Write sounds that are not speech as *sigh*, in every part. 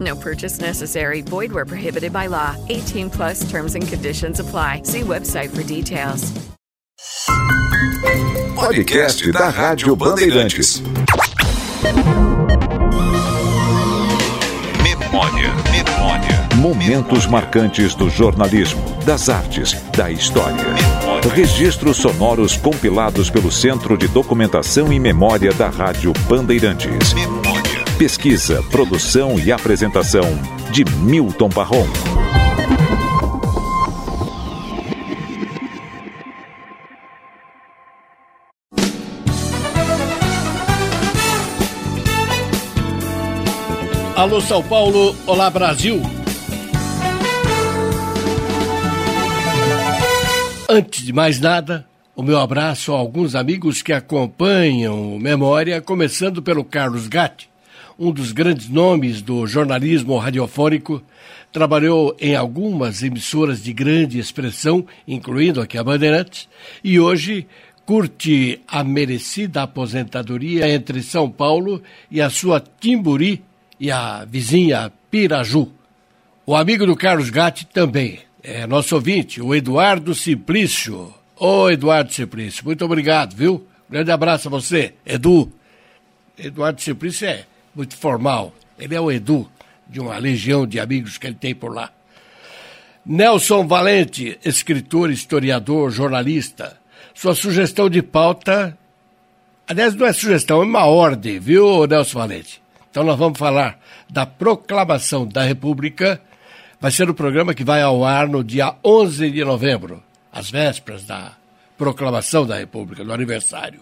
No purchase necessary. Void where prohibited by law. 18 plus terms and conditions apply. See website for details. Podcast da Rádio Bandeirantes. Memória, memória. Momentos marcantes do jornalismo, das artes, da história. Registros sonoros compilados pelo Centro de Documentação e Memória da Rádio Bandeirantes. Pesquisa, produção e apresentação de Milton Barron. Alô São Paulo, olá Brasil. Antes de mais nada, o meu abraço a alguns amigos que acompanham Memória, começando pelo Carlos Gatti, um dos grandes nomes do jornalismo radiofônico, trabalhou em algumas emissoras de grande expressão, incluindo aqui a Bandeirantes, e hoje curte a merecida aposentadoria entre São Paulo e a sua Timburi, e a vizinha Piraju. O amigo do Carlos Gatti também é nosso ouvinte, o Eduardo Simplício. Ô Eduardo Simplício, muito obrigado, viu? Grande abraço a você, Edu. Eduardo Simplício é muito formal. Ele é o Edu, de uma legião de amigos que ele tem por lá. Nelson Valente, escritor, historiador, jornalista. Sua sugestão de pauta. Aliás, não é sugestão, é uma ordem, viu, Nelson Valente? Então nós vamos falar da proclamação da República. Vai ser o um programa que vai ao ar no dia 11 de novembro, às vésperas da proclamação da República, do aniversário.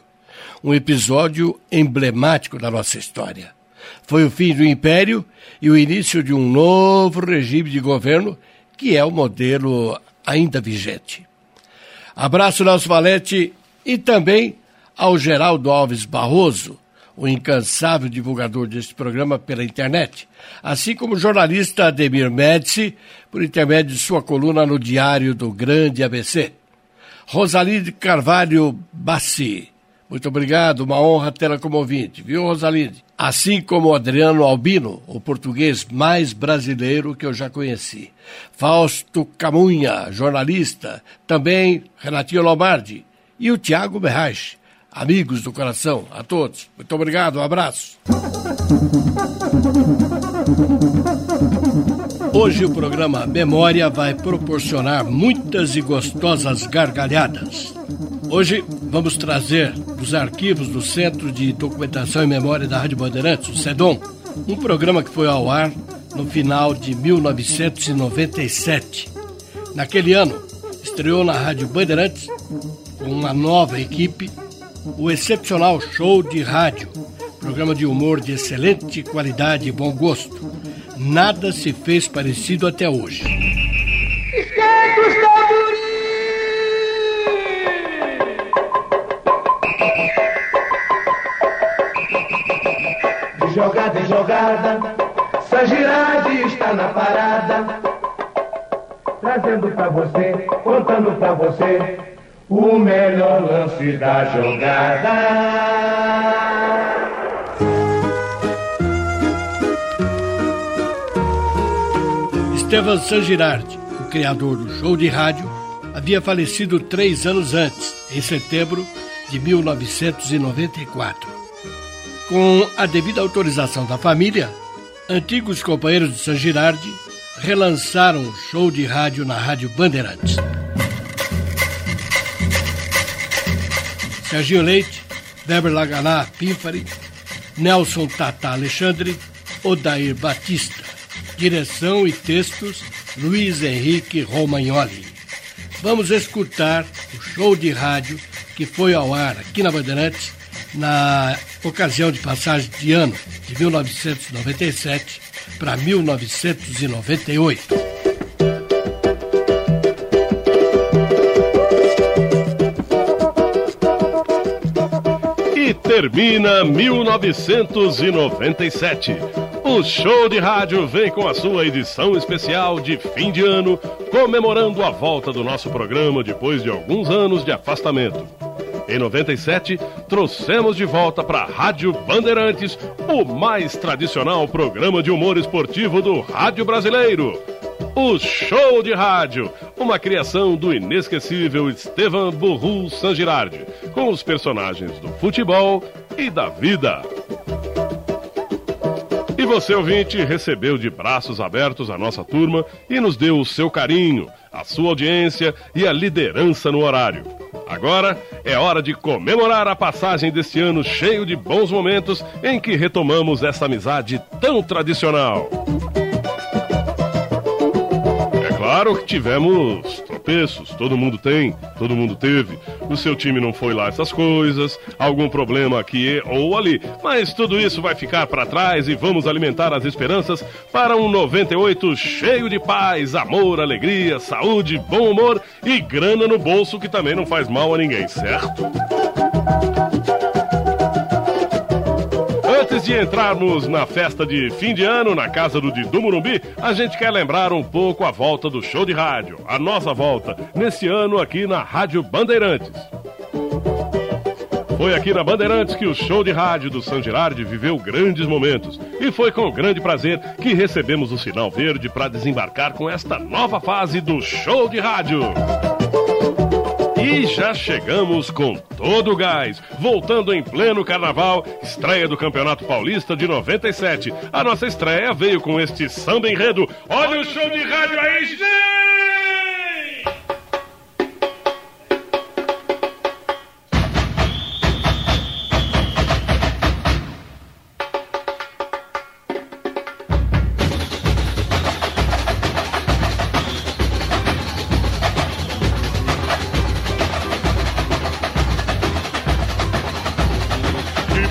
Um episódio emblemático da nossa história. Foi o fim do Império e o início de um novo regime de governo, que é o modelo ainda vigente. Abraço, Nelson Valete, e também ao Geraldo Alves Barroso, o incansável divulgador deste programa pela internet, assim como o jornalista Ademir Médici, por intermédio de sua coluna no Diário do Grande ABC. Rosalinde Carvalho Bassi, muito obrigado, uma honra tê-la como ouvinte, viu, Rosalinde? Assim como Adriano Albino, o português mais brasileiro que eu já conheci. Fausto Camunha, jornalista, também Renatinho Lombardi e o Tiago Berrache, amigos do coração, a todos. Muito obrigado, um abraço. Hoje o programa Memória vai proporcionar muitas e gostosas gargalhadas. Hoje vamos trazer dos arquivos do Centro de Documentação e Memória da Rádio Bandeirantes, o SEDOM, um programa que foi ao ar no final de 1997. Naquele ano, estreou na Rádio Bandeirantes com uma nova equipe o excepcional show de rádio, programa de humor de excelente qualidade e bom gosto. Nada se fez parecido até hoje. Esquenta jogada em jogada, Sagirade está na parada. Trazendo pra você, contando pra você o melhor lance da jogada. Estevan Sangirardi, o criador do show de rádio, havia falecido três anos antes, em setembro de 1994. Com a devida autorização da família, antigos companheiros de Sangirardi relançaram o show de rádio na Rádio Bandeirantes. Serginho Leite, Weber Laganá Pífari, Nelson Tata Alexandre, Odair Batista. Direção e textos, Luiz Henrique Romagnoli. Vamos escutar o show de rádio que foi ao ar aqui na Bandeirantes na ocasião de passagem de ano de 1997 para 1998. Termina 1997. O show de rádio vem com a sua edição especial de fim de ano, comemorando a volta do nosso programa depois de alguns anos de afastamento. Em 97, trouxemos de volta para a Rádio Bandeirantes o mais tradicional programa de humor esportivo do rádio brasileiro. O Show de Rádio, uma criação do inesquecível Estevan Burru Sangirardi, com os personagens do futebol e da vida. E você, ouvinte, recebeu de braços abertos a nossa turma e nos deu o seu carinho, a sua audiência e a liderança no horário. Agora é hora de comemorar a passagem deste ano cheio de bons momentos em que retomamos essa amizade tão tradicional. Claro que tivemos tropeços, todo mundo tem, todo mundo teve. O seu time não foi lá essas coisas, algum problema aqui ou ali, mas tudo isso vai ficar para trás e vamos alimentar as esperanças para um 98 cheio de paz, amor, alegria, saúde, bom humor e grana no bolso que também não faz mal a ninguém, certo? De entrarmos na festa de fim de ano na casa do Didu Murumbi, a gente quer lembrar um pouco a volta do show de rádio, a nossa volta, nesse ano aqui na Rádio Bandeirantes. Foi aqui na Bandeirantes que o show de rádio do San Girardi viveu grandes momentos. E foi com grande prazer que recebemos o sinal verde para desembarcar com esta nova fase do show de rádio. E já chegamos com todo o gás, voltando em pleno carnaval, estreia do Campeonato Paulista de 97. A nossa estreia veio com este samba enredo. Olha o show de rádio aí, gente!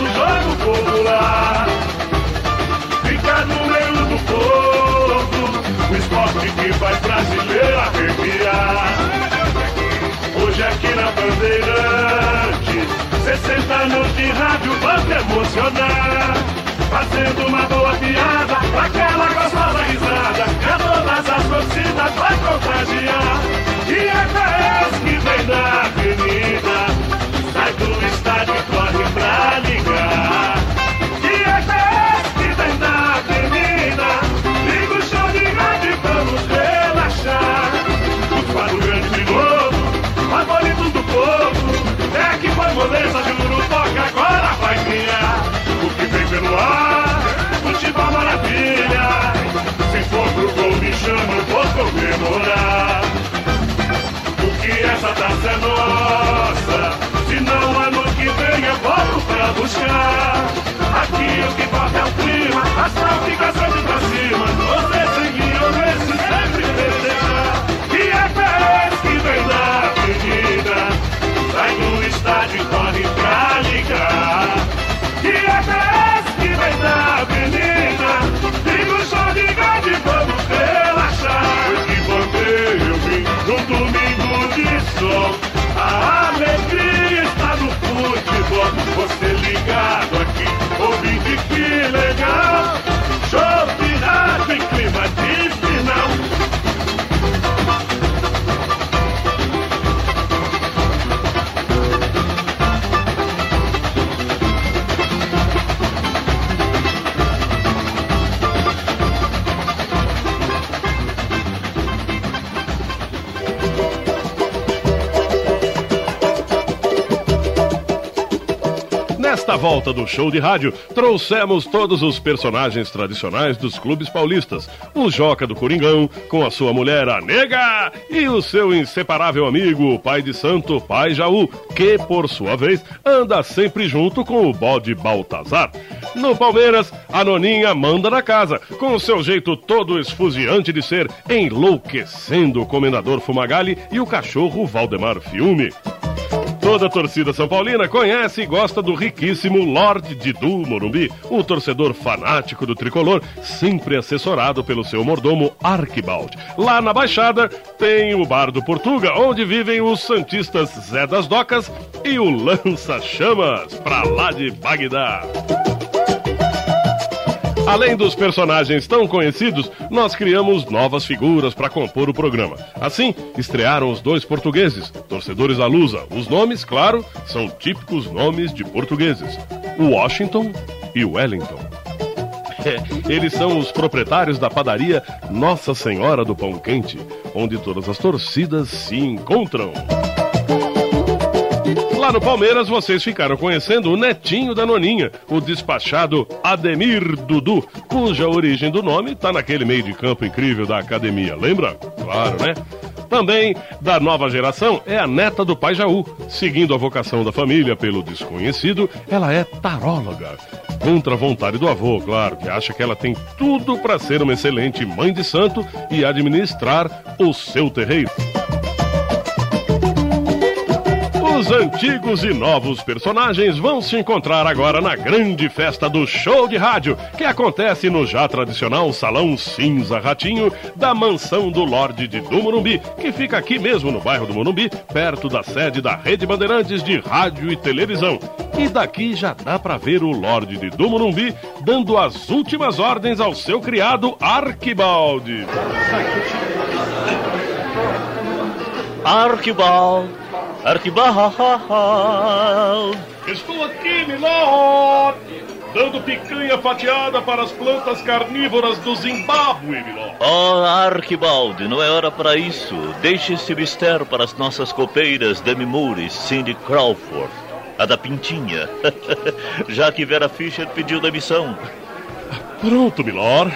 nosso jogo popular. Fica no meio do povo, o esporte que faz brasileiro arrepiar. Hoje aqui na Bandeirante, 60 anos de rádio vamos emocionar. Fazendo uma boa piada, aquela gostosa risada, que a todas as torcidas vai contagiar. E é a que vem na avenida show de rádio e vamos relaxar. O quadro grande de novo, favorito do povo, é que foi moleza, juro, toca agora vai criar. O que vem pelo ar, futebol maravilha. Se for pro gol, me chama, eu vou comemorar. Porque essa taça é nossa. Se não, ano que vem eu volto pra buscar. Aqui o que importa é o clima, astral fica sempre pra cima. Você seguir ou esse sempre perderá. E é pés que vem da avenida. Sai do estádio e corre pra ligar. E é pés que vem da avenida. Liga o som de grande, vamos relaxar. Que bandeira eu vim num domingo de sol. A alegria no. Você volta do show de rádio, trouxemos todos os personagens tradicionais dos clubes paulistas. O Joca do Coringão, com a sua mulher, a Nega, e o seu inseparável amigo, o pai de santo, pai Jaú, que, por sua vez, anda sempre junto com o bode Baltazar. No Palmeiras, a Noninha manda na casa, com o seu jeito todo esfuziante de ser, enlouquecendo o comendador Fumagalli e o cachorro Valdemar Fiume. Toda a torcida São Paulina conhece e gosta do riquíssimo Lorde Didu Morumbi, um torcedor fanático do tricolor, sempre assessorado pelo seu mordomo Arquibald. Lá na Baixada tem o Bar do Portuga, onde vivem os santistas Zé das Docas e o Lança Chamas, pra lá de Bagdá. Além dos personagens tão conhecidos, nós criamos novas figuras para compor o programa. Assim, estrearam os dois portugueses, torcedores da Lusa. Os nomes, claro, são típicos nomes de portugueses: Washington e Wellington. *laughs* Eles são os proprietários da padaria Nossa Senhora do Pão Quente, onde todas as torcidas se encontram. No Palmeiras, vocês ficaram conhecendo o netinho da Noninha, o despachado Ademir Dudu, cuja origem do nome está naquele meio de campo incrível da academia, lembra? Claro, né? Também da nova geração é a neta do pai Jaú. Seguindo a vocação da família pelo desconhecido, ela é taróloga. Contra a vontade do avô, claro, que acha que ela tem tudo para ser uma excelente mãe de santo e administrar o seu terreiro. Os antigos e novos personagens vão se encontrar agora na grande festa do show de rádio, que acontece no já tradicional Salão Cinza Ratinho da mansão do Lorde de do Morumbi, que fica aqui mesmo no bairro do Morumbi, perto da sede da Rede Bandeirantes de Rádio e Televisão. E daqui já dá para ver o Lorde de do Morumbi dando as últimas ordens ao seu criado Arquibaldi. Arquibald, Arquibald. Estou aqui, Milord! Dando picanha fatiada para as plantas carnívoras do Zimbábue, Milord. Oh, Arquibald, não é hora para isso. Deixe esse mistério para as nossas copeiras Demi Moore e Cindy Crawford. A da Pintinha. *laughs* Já que Vera Fischer pediu demissão. Pronto, Milord.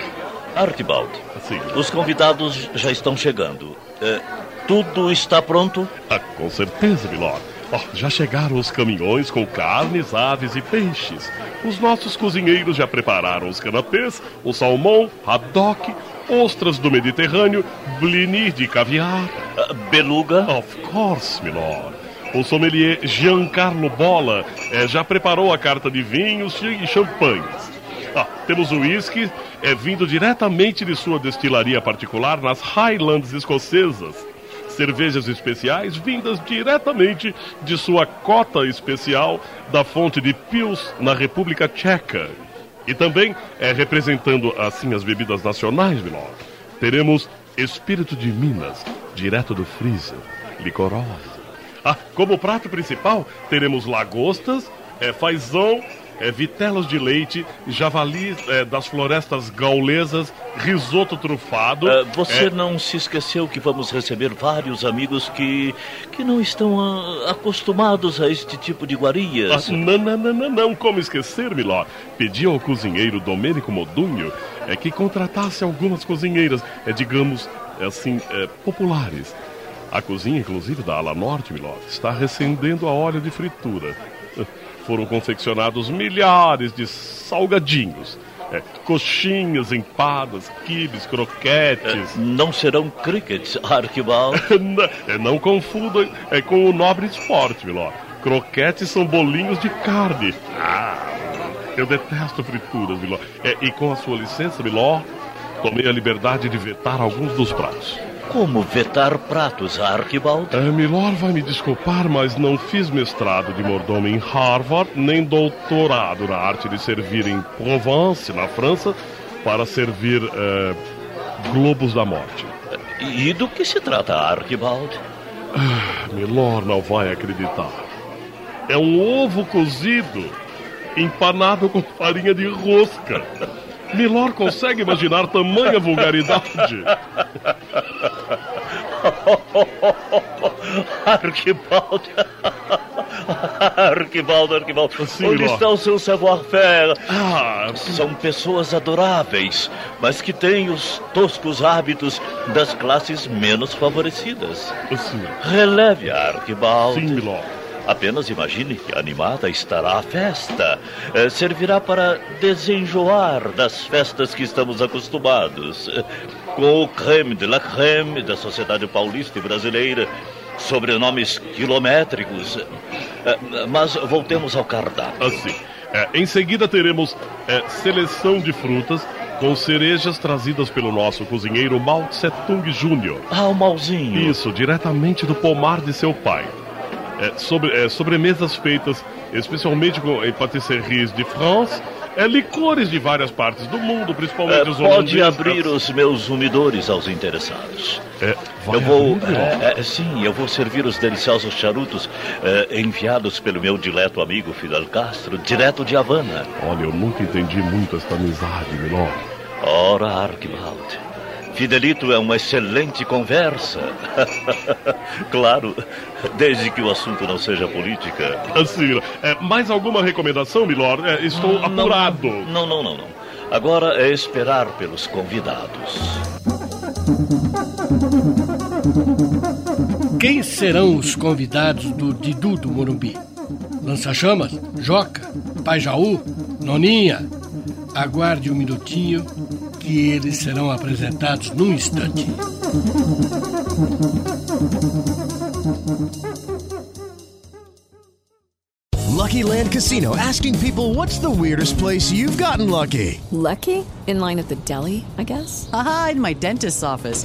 Arquibald, Sim. os convidados já estão chegando. É, tudo está pronto? Ah, com certeza, Milord. Ó, já chegaram os caminhões com carnes, aves e peixes. Os nossos cozinheiros já prepararam os canapês, o salmão, haddock, ostras do Mediterrâneo, blini de caviar. Ah, beluga? Of course, Milord. O sommelier Giancarlo Bola eh, já preparou a carta de vinhos e champanhes. Ah, temos o uísque, é vindo diretamente de sua destilaria particular nas Highlands escocesas. Cervejas especiais vindas diretamente de sua cota especial da fonte de Pils na República Tcheca. E também é representando assim as bebidas nacionais, Milord. Teremos Espírito de Minas, direto do freezer, licorosa. Ah, como prato principal, teremos lagostas, é, fazão, é, vitelas de leite, javali é, das florestas gaulesas, risoto trufado. Ah, você é, não se esqueceu que vamos receber vários amigos que, que não estão ah, acostumados a este tipo de iguarias. Ah, não, não, não, não, não, como esquecer, Miló. Pedi ao cozinheiro Domênico Modunho é, que contratasse algumas cozinheiras, é, digamos, é, assim, é, populares. A cozinha, inclusive, da ala norte, Miló, está recendendo a óleo de fritura. Foram confeccionados milhares de salgadinhos. É, coxinhas, empadas, quibes, croquetes. Não serão crickets, *laughs* Arquibald? *laughs* não, é, não confunda é, com o nobre esporte, Miló. Croquetes são bolinhos de carne. Ah, eu detesto frituras, Miló. É, e com a sua licença, Miló, tomei a liberdade de vetar alguns dos pratos. Como vetar pratos, Archibald? É, Milor vai me desculpar, mas não fiz mestrado de mordomo em Harvard, nem doutorado na arte de servir em Provence, na França, para servir é, globos da morte. E do que se trata, Archibald? Ah, Milor não vai acreditar. É um ovo cozido, empanado com farinha de rosca. Milor consegue imaginar tamanha vulgaridade? *laughs* Arquibaldo. Arquibaldo, Arquibaldo. Sim, Onde está o seu savoir-faire? Ah, São pessoas adoráveis, mas que têm os toscos hábitos das classes menos favorecidas. sim, Releve, Arquibaldo. sim, Milor. Apenas imagine que animada estará a festa. Eh, servirá para desenjoar das festas que estamos acostumados. Com o creme de la creme da sociedade paulista e brasileira, sobrenomes quilométricos. Eh, Mas voltemos ao cardápio. Assim. É, em seguida teremos é, seleção de frutas com cerejas trazidas pelo nosso cozinheiro Mao Tse Tung Jr. Ah, o malzinho. Isso, diretamente do pomar de seu pai. É, sobre, é, sobremesas feitas especialmente com em patisseries de France, é, licores de várias partes do mundo, principalmente os pode abrir os meus umidores aos interessados. É, Eu vou. é, é, sim, eu vou servir os deliciosos charutos é, enviados pelo meu dileto amigo Fidel Castro, direto de Havana. Olha, eu nunca entendi muito esta amizade, Milor. Ora, Archibald. Fidelito é uma excelente conversa. *laughs* claro, desde que o assunto não seja política. Assim, é, mais alguma recomendação, Milor? É, estou apurado. Não, não, não, não. Agora é esperar pelos convidados. Quem serão os convidados do Didu do Morumbi? Lança-chamas? Joca? Pai Jaú? Noninha? Aguarde um minutinho que eles serão apresentados num instante. Lucky Land Casino asking people what's the weirdest place you've gotten lucky? Lucky? In line at the deli, I guess? Aha, in my dentist's office.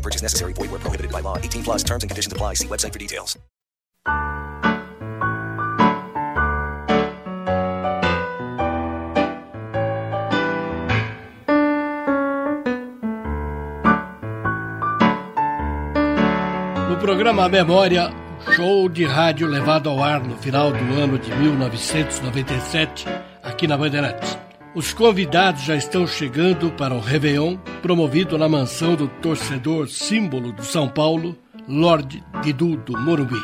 No purchase necessary. Void where prohibited by law. 18 plus. Terms and conditions apply. See website for details. No programa Memória, show de rádio levado ao ar no final do ano de 1997, aqui na Bandeirantes. Os convidados já estão chegando para o Réveillon, promovido na mansão do torcedor símbolo do São Paulo, Lorde Didu do Morumbi.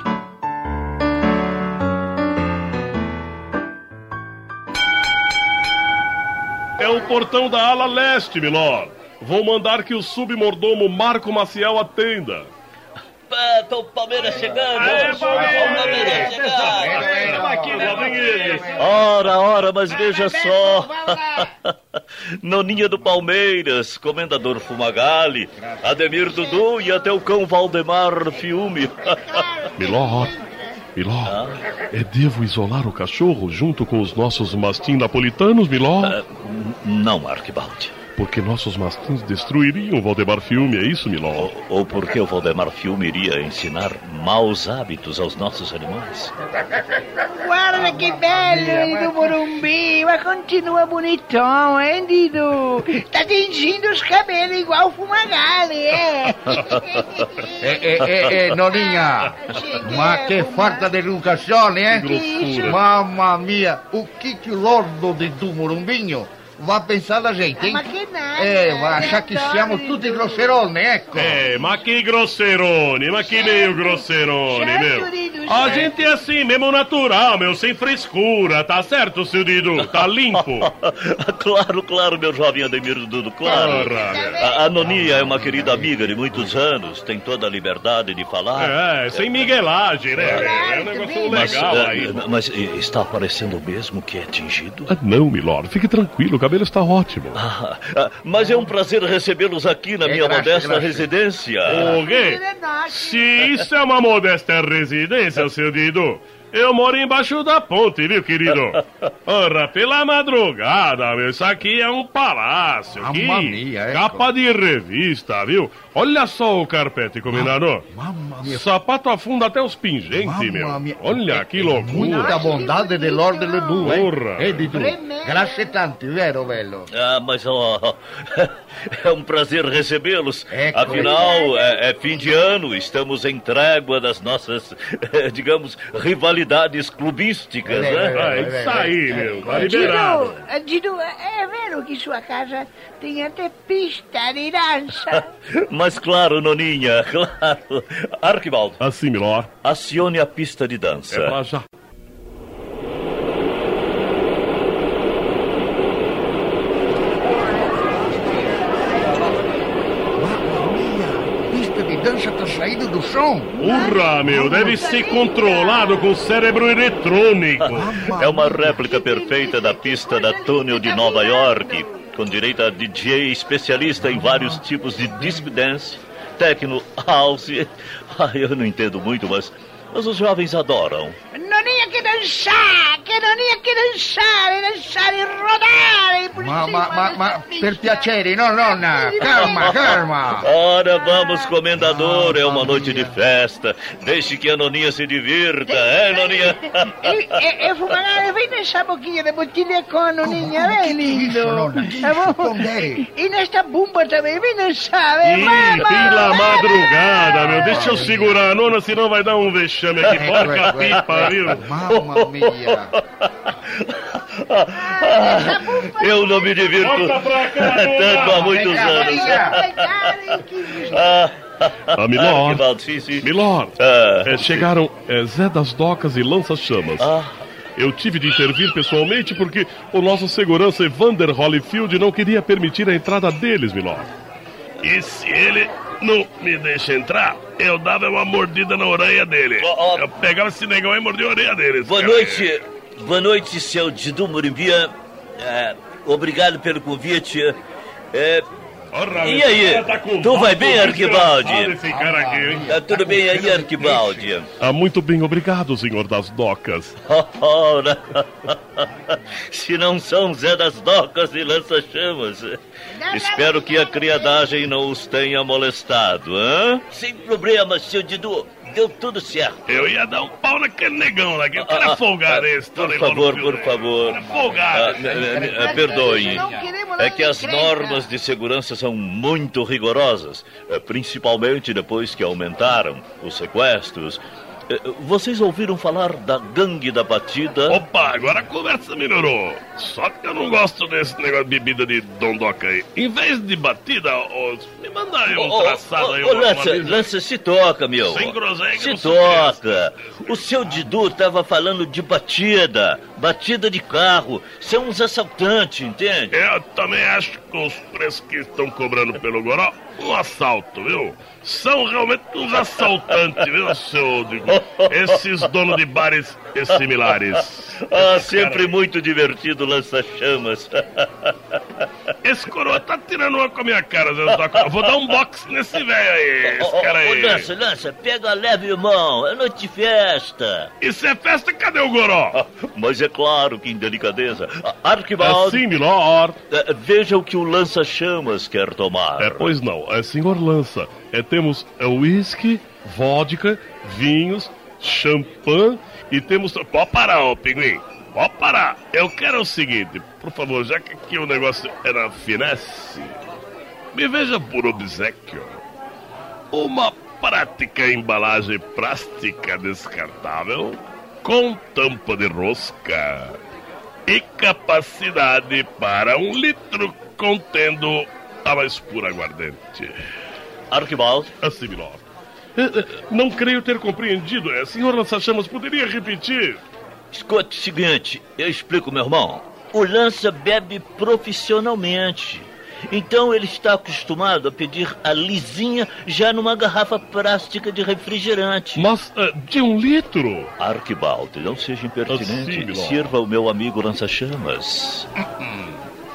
É o portão da ala leste, Milord. Vou mandar que o submordomo Marco Maciel atenda. Tá o Palmeiras chegando! Palmeiras chegando! Ora, ora, mas veja só! *laughs* Noninha do Palmeiras, Comendador Fumagalli, Ademir Dudu e até o cão Valdemar Fiume. *laughs* Milord, Milord, ah? é devo isolar o cachorro junto com os nossos mastim napolitanos, Milord? Uh, não, Arquibaldi. Porque nossos mastins destruiriam o Valdemar Filme, é isso, Milon? Ou, ou porque o Valdemar Filme iria ensinar maus hábitos aos nossos animais? Guarda que bello do Morumbi, mas continua bonitão, hein, Dido? Tá tingindo os cabelos igual o Fumagalli, *laughs* é? é, é, é, é Noninha, mas que falta de educação, hein? Mamma mia, o que que o lordo de do Morumbinho vai pensar da gente, hein? Ma che nada. É, vai achar que siamo tutti grosseroni, ecco. É, ma que grosseroni, ma que meio grosseroni, meu. A gente é assim, mesmo natural, meu, sem frescura, tá certo, seu Dido? Tá limpo? *laughs* claro, claro, meu jovem Ademir Dudu, claro. a, a Nonia é uma querida amiga de muitos anos, tem toda a liberdade de falar. É, sem miguelagem, né? É um negócio legal mas, aí. Mas está aparecendo mesmo que é tingido? Ah, não, milord, fique tranquilo, cabelo está ótimo. Ah, ah, mas é um prazer recebê-los aqui na É, minha graça, modesta graça. residência. O quê? Se isso é uma modesta residência, seu Dido, eu moro embaixo da ponte, viu, querido? *laughs* Ora, pela madrugada, meu, isso aqui é um palácio. Mamma aqui, mia, ecco. capa de revista, viu? Olha só o carpete, combinado. Mamma mia. Sapato afunda até os pingentes, meu. mia. Olha que loucura. Muita bondade de Lord Ledoux, hein? Porra. Eh, Didu? Vero, bello? Ah, mas ó, *laughs* *laughs* é um prazer recebê-los. Ecco. Afinal, é, é fim de ano, estamos em trégua das nossas, eh, *laughs* digamos, rivalidades clubísticas, É, né? Ah, isso aí, meu. Tá liberado. Eh, Dido, é vero que sua casa tem até pista de dança. *laughs* Mas claro, Noninha, claro. Arquibaldo, Assim, milord. acione a pista de dança. É pra já. Mamma mia, pista de dança tá Urra, meu, deve ser controlado com cérebro eletrônico. É uma réplica perfeita da pista da Túnel de Nova York, com direito a DJ especialista em vários tipos de disc dance, techno, house. *laughs* Ah, eu não entendo muito, mas, mas os jovens adoram. Noninha que dançar, que Noninha que dançar e rodar. E por Ma, ma, ma, per piacere, no, nonna. Calma, calma. Ora, vamos, comendador, é uma noite de festa. Deixe que a Noninha se divirta, é, Noninha? E Fumagalli, vem dançar um pouquinho de botilha com a Noninha, vem, lindo. Tá bom? E nesta bumba também, vem dançar, Ih, vem, vamos. pela madrugada, meu. Deixa eu segurar a nona, senão vai dar um vexame aqui. Porca pipa, viu? Mamma mia. *laughs* Eu não me divirto *laughs* tanto há muitos anos. Ah, Ah, Milord. Sim, sim. Milord, Ah, é, chegaram é, Zé das Docas e Lança-Chamas. Ah, Eu tive de intervir pessoalmente porque o nosso segurança Evander Holyfield não queria permitir a entrada deles, Milord. E se ele não me deixa entrar, eu dava uma mordida na orelha dele. Eu pegava esse negão e mordia a orelha deles. boa cara. noite, boa noite, seu Didu Morimbia. É, obrigado pelo convite. É, E aí? cara tá Tu vai bem, Arquibaldi? hein? tá tudo bem aí, Arquibaldi? Ah, muito bem, obrigado, senhor das docas. *laughs* Ora, *laughs* se não são Zé das Docas e Lança-Chamas, espero que a criadagem não os tenha molestado, hã? Sem problemas, seu Didu. Deu tudo certo. Eu ia dar um pau naquele negão lá, que Ah, cara ah, folgado ah, esse. Por favor, por favor. Cara folgado. Ah, n- n- Perdoe. É que as normas de segurança são muito rigorosas, eh, principalmente depois que aumentaram os sequestros. Eh, vocês ouviram falar da gangue da batida? Opa, agora a conversa melhorou. Só que eu não gosto desse negócio de bebida de dondoca aí. Em vez de batida, ô, me manda aí um ô, traçado aí. ô, Lança, Lança, se toca, meu. Sem groselha Se toca. O seu Didu tava falando de batida. Batida de carro. São uns assaltantes, entende? Eu também acho que os preços que estão cobrando pelo Goró, um assalto, viu? São realmente uns assaltantes, viu, seu Digo? Esses donos de bares similares. Ah, sempre muito divertido lança-chamas. Esse coroa tá tirando uma com a minha cara, Zé vou dar um box nesse velho aí, esse cara Ô, aí. Lança, Lança, pega leve, irmão. É noite de festa. Isso é festa? Cadê o Goró? Mas é claro que em delicadeza. Arquibaldo. É sim, milord. eh, Veja o que o lança-chamas quer tomar. É, pois não, é senhor Lança. É, temos é, uísque, vodka, vinhos, champanhe e temos. Pode parar, ô pinguim. Pode parar. Eu quero o seguinte, por favor, já que aqui o negócio na finesse, me veja por obsequio uma prática embalagem plástica descartável com tampa de rosca e capacidade para um litro contendo a mais pura aguardente. Arquibaldo? Assim, milord. Eh, eh, Não creio ter compreendido. É, senhor Lança-Chamas, poderia repetir? Escute o seguinte, eu explico, meu irmão. O Lança bebe profissionalmente. Então ele está acostumado a pedir a lisinha já numa garrafa plástica de refrigerante. Mas eh, de um litro? Arquibaldo, não seja impertinente. Assim. Sirva o meu amigo lança-chamas.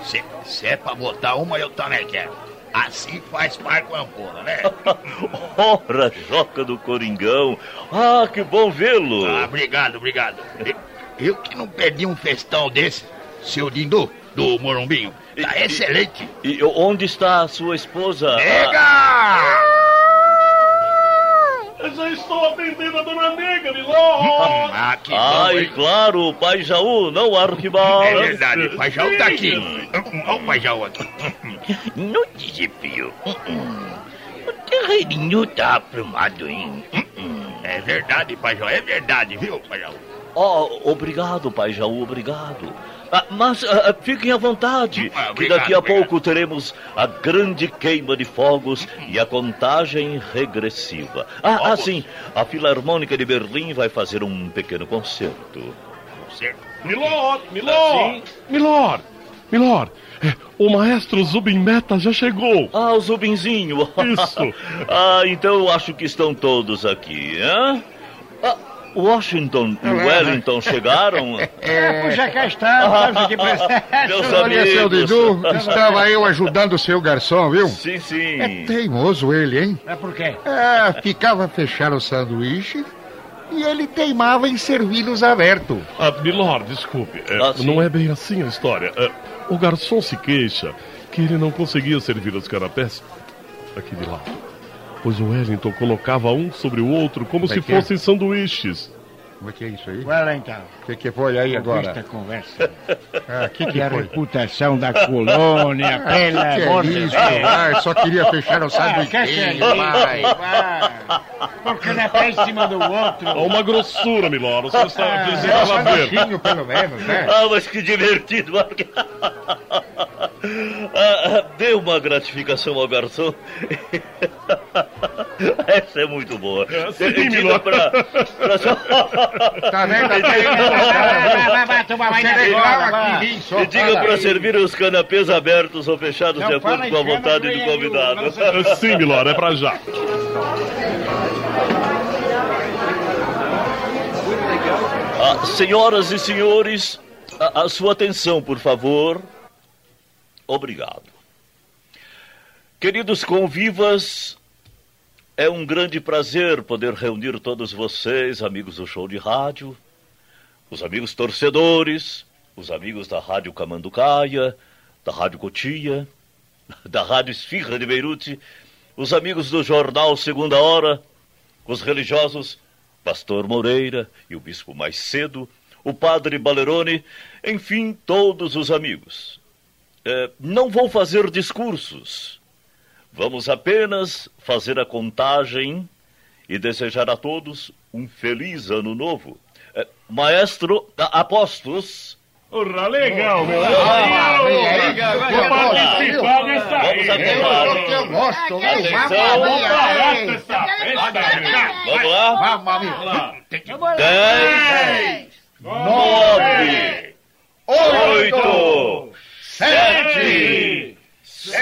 Se, se é pra botar uma, eu também quero. Assim faz par com *laughs* a ampola, né? Ora, Joca do Coringão. Ah, que bom vê-lo. Ah, obrigado, obrigado. Eu, que não perdi um festão desse, seu Dindu, do Morumbinho. Tá excelente. E onde está a sua esposa? Nega! Eu já estou atendendo a dona Nega, milord! Ah, que Ai, bom, hein? claro, o pai Jaú, não o Arquibaldo. É verdade, o Pai Jaú tá aqui. Olha o Pai Jaú aqui. No desafio. O terreirinho tá aprumado, hein? É verdade, Pai Jaú, é verdade, viu, Pai Jaú? Oh, obrigado, pai Jaú, obrigado. Ah, mas ah, fiquem à vontade, Ah, que obrigado, daqui a obrigado. pouco teremos a grande queima de fogos e a contagem regressiva. Ah, ah, sim, a Filarmônica de Berlim vai fazer um pequeno concerto. Milord, milord! Milord! Milord! é, o maestro Zubin Meta já chegou! Ah, o Zubinzinho! *laughs* Isso! ah, então eu acho que estão todos aqui, hein? Ah, Washington e Wellington chegaram? *laughs* É, pois já cá está, estamos aqui presentes. Meus Olha, seu. Didu, estava eu ajudando o seu garçom, viu? Sim, sim. É teimoso ele, hein? É por quê? É, ficava a fechar o sanduíche e ele teimava em servi-los aberto. Ah, milord, desculpe, é, Ah, não é bem assim a história. É, o garçom se queixa que ele não conseguia servir os canapés aqui de lado. Pois o Wellington colocava um sobre o outro como é se é? fossem sanduíches. Como é que é isso aí? Lá então. O que, que foi aí Ouve Esta agora? conversa. *laughs* Ah, que que E a foi? reputação da colônia, Ah, pelo que amor é isso, Deus. vai, só queria fechar o Ah, sanduíche. quer ser vai, vai. Porque não é pé em cima do outro. Há uma grossura, milord. Você está Ah, precisava É, ver. sanduichinho, pelo menos, né? Ah, mas que divertido! Ah, ah, Dê uma gratificação ao garçom. Essa é muito boa. sim, Diga milord. pra, pra... Tá vendo? Tá Vai, E diga para- para servir os canapês abertos ou fechados de acordo com a vontade do convidado. É, Sim, milord, é pra já. Ah, senhoras e senhores, a, a sua atenção, por favor. Obrigado. Queridos convivas, é um grande prazer poder reunir todos vocês, amigos do show de rádio, os amigos torcedores, os amigos da Rádio Camanducaia, da Rádio Cotia, *laughs* da Rádio Esfirra de Beirute, os amigos do jornal Segunda Hora, os religiosos Pastor Moreira e o Bispo Mais Cedo, o Padre Balerone, enfim, todos os amigos. É, não vou fazer discursos. Vamos apenas fazer a contagem e desejar a todos um feliz ano novo. É, maestro Apostos. Urra, legal, meu. Vou participar dessa Vamos acabar. Eu gosto? Atenção. Vamos parar essa festa. Vamos lá? Vamos lá. Dez, nove, oito, sete, seis,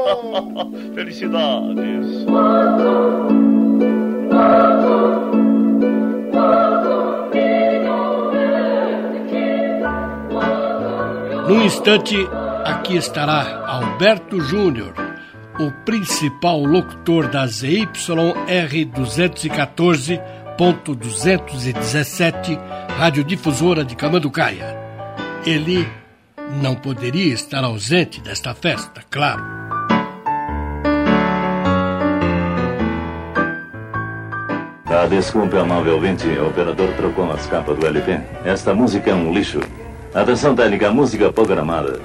*laughs* Felicidades! Num instante, aqui estará Alberto Júnior, o principal locutor da ZYR 214.217, radiodifusora de Camanducaia. Ele não poderia estar ausente desta festa, claro. Ah, desculpe, amável ouvinte, o operador trocou as capas do LP. Esta música é um lixo. Atenção técnica, música programada.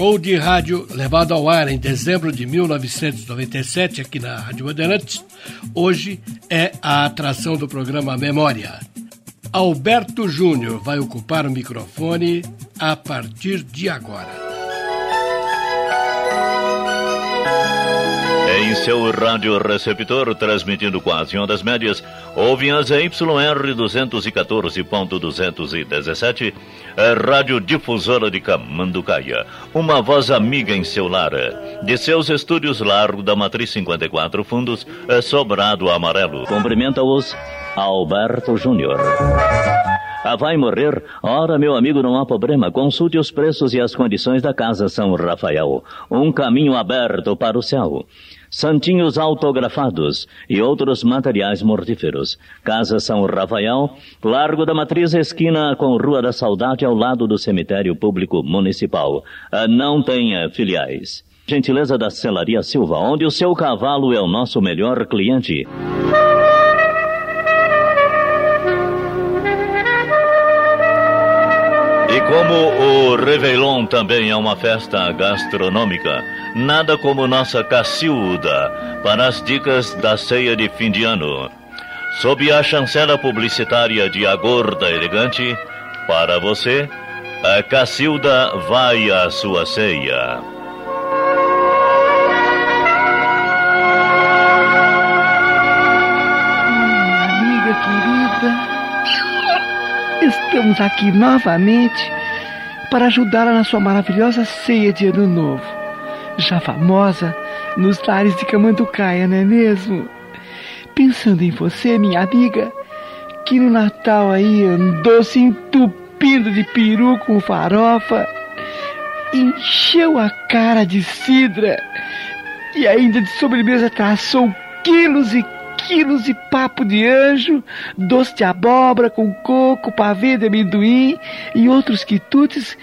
Show de rádio levado ao ar em dezembro de 1997 aqui na Rádio Bandeirantes, hoje é a atração do programa Memória. Alberto Júnior vai ocupar o microfone a partir de agora. Em seu rádio receptor, transmitindo quase ondas médias, ouvem as YR 214.217, a radiodifusora de Camanducaia, uma voz amiga em seu lar. De seus estúdios Largo da Matriz 54 Fundos, Sobrado Amarelo. Cumprimenta-os Alberto Júnior. Ah, vai morrer? Ora, meu amigo, não há problema. Consulte os preços e as condições da Casa São Rafael. Um caminho aberto para o céu. Santinhos autografados e outros materiais mortíferos. Casa São Rafael, Largo da Matriz, esquina com Rua da Saudade, ao lado do Cemitério Público Municipal. Ah, Não tenha filiais. Gentileza da Celaria Silva, onde o seu cavalo é o nosso melhor cliente. E como o Réveillon também é uma festa gastronômica, nada como nossa Cacilda para as dicas da ceia de fim de ano. Sob a chancela publicitária de A Gorda Elegante, para você, a Cacilda vai à sua ceia. Estamos aqui novamente para ajudá-la na sua maravilhosa ceia de Ano Novo, já famosa nos lares de Camanducaia, não é mesmo? Pensando em você, minha amiga, que no Natal aí andou se entupindo de peru com farofa, encheu a cara de cidra e ainda de sobremesa traçou quilos e quilos de papo de anjo, doce de abóbora com coco, pavê de amendoim e outros quitutes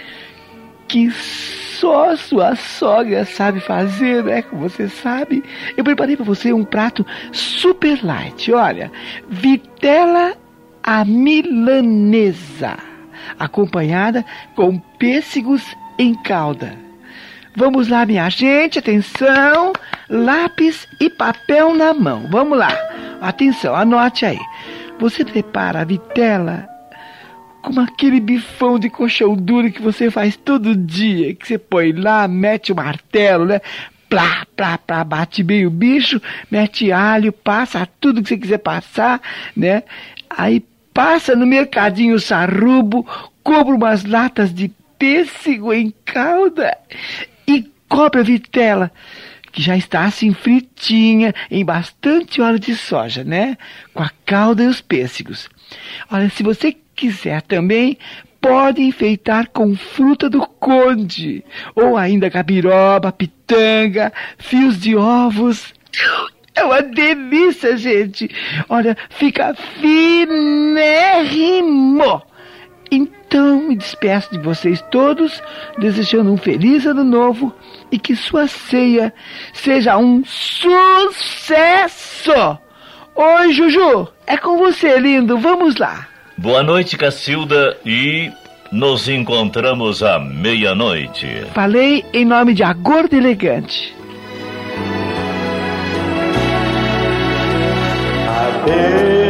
que só sua sogra sabe fazer, né? Como você sabe. Eu preparei para você um prato super light. Olha, vitela à milanesa, acompanhada com pêssegos em calda. Vamos lá, minha gente, atenção, lápis e papel na mão. Vamos lá, atenção, anote aí. Você prepara a vitela como aquele bifão de colchão duro que você faz todo dia, que você põe lá, mete o martelo, né? Plá, plá, plá, bate bem o bicho, mete alho, passa tudo que você quiser passar, né? Aí passa no mercadinho sarrubo, compra umas latas de pêssego em calda e compra a vitela, que já está assim fritinha em bastante óleo de soja, né? Com a calda e os pêssegos. Olha, se você quiser também, pode enfeitar com fruta do conde, ou ainda cabiroba, pitanga, fios de ovos. É uma delícia, gente. Olha, fica finérrimo. Então, me despeço de vocês todos, desejando um feliz ano novo e que sua ceia seja um sucesso. Oi, Juju, é com você, lindo. Vamos lá. Boa noite, Cacilda, e nos encontramos à meia-noite. Falei em nome de A Gorda Elegante. Adeus,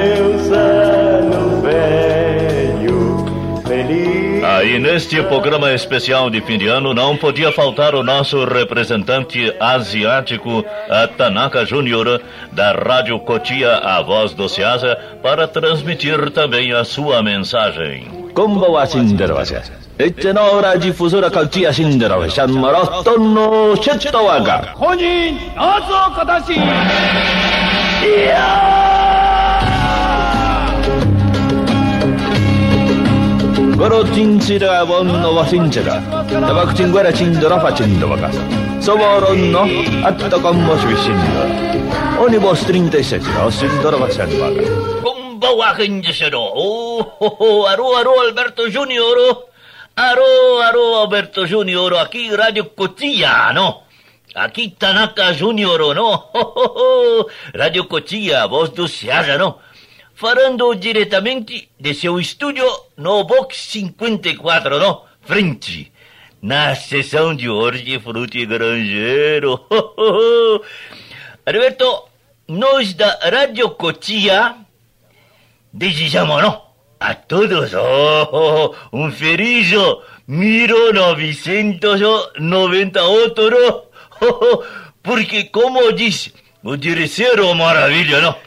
Aí neste programa especial de fim de ano não podia faltar o nosso representante asiático, a Tanaka Júnior, da Rádio Cotia, a voz do Ceasa, para transmitir também a sua mensagem. Kumbawa Cinderose. Este na hora difusora caltia Cinderose. San Marotono Chetowaga. 本人谜形 Goro Cincira Vonno Wasincera. Tabak Cinguera Cindora Facindowaga. Sovoronno Attacommo Sviscindo. Onibus 36 no Cindora Facindowaga. Kumbawakin Gisero. Oh, oh, oh, aro, aro, Alberto Junior. Aro, aro, Alberto Junior. Aqui, Rádio Cotia, no? Aqui, Tanaka Junior, no? Oh, oh, oh. Rádio Cotia, voz do Ceasa, no? Falando diretamente de seu estúdio no Box 54, no? Frente. Na sessão de hoje. Oh, oh, oh. Alberto, nós da Rádio Cotia desejamos, no? A todos, oh, oh, um feliz 1998, no? Oh, *laughs* oh, porque, como diz o Direceiro Maravilha, não?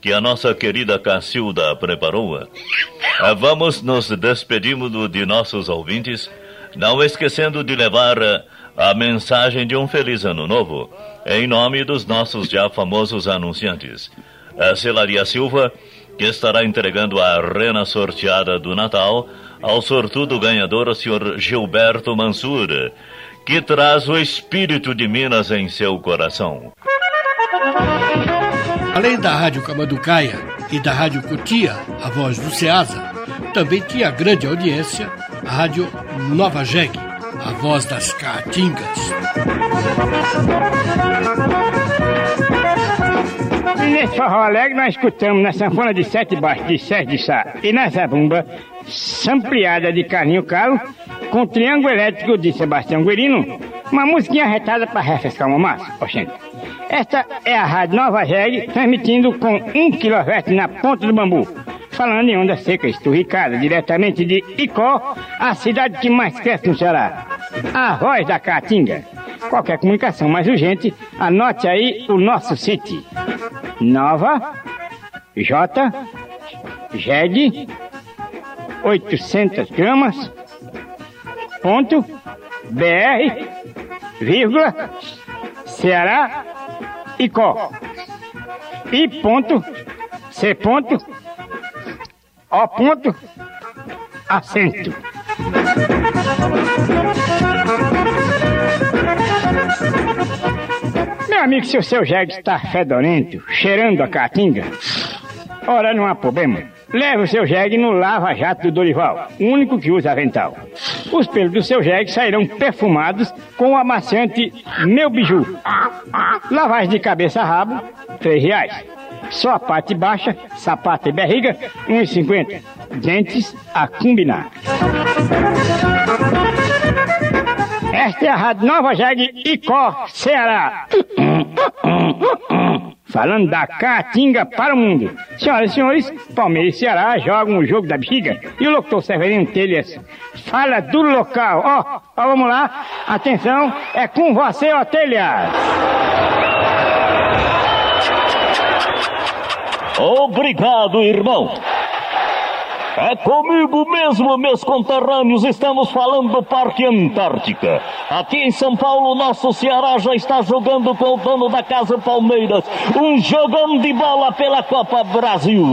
que a nossa querida Cacilda preparou, ah, vamos nos despedindo de nossos ouvintes, não esquecendo de levar ah, a mensagem de um feliz ano novo, em nome dos nossos já famosos anunciantes. A Celaria Silva, que estará entregando a rena sorteada do Natal ao sortudo ganhador, o senhor Gilberto Mansur, que traz o espírito de Minas em seu coração. Além da Rádio Camanducaia e da Rádio Cotia, a voz do Ceasa, também tinha grande audiência a Rádio Nova Jeg, a voz das Caatingas. Nesse forró alegre nós escutamos na sanfona de sete baixos de Sérgio de Sá e na zabumba sampleada de Carlinho Calo com triângulo elétrico de Sebastião Guerino, uma musiquinha retada para refrescar uma massa. Oxente. Esta é a Rádio Nova Jeg, transmitindo com 1 kHz na ponta do bambu. Falando em onda seca esturricada, diretamente de Icó, a cidade que mais cresce no Ceará. A voz da Caatinga. Qualquer comunicação mais urgente, anote aí o nosso sítio. Nova J JEG 800 gramas ponto BR vírgula Ceará Icó I ponto C ponto O ponto acento. Meu amigo, se o seu jegue está fedorento, cheirando a caatinga, ora não há problema. Leve o seu jegue no Lava Jato do Dorival, único que usa avental. Os pelos do seu jegue sairão perfumados com o amaciante Meu Biju. Lavagem de cabeça a rabo, três reais. Só a parte baixa, sapato e barriga, 1,50. Dentes a combinar. Esta é a Rádio Nova Jeg Icó, Ceará. Falando da Caatinga para o mundo. Senhoras e senhores, Palmeiras e Ceará jogam o jogo da bexiga. E o locutor Severino Telhas fala do local. Ó, ó, vamos lá. Atenção, é com você, ó, Telhas. Obrigado, irmão. É comigo mesmo, meus conterrâneos. Estamos falando do Parque Antártica. Aqui em São Paulo, nosso Ceará já está jogando com o dono da casa Palmeiras. Um jogão de bola pela Copa Brasil.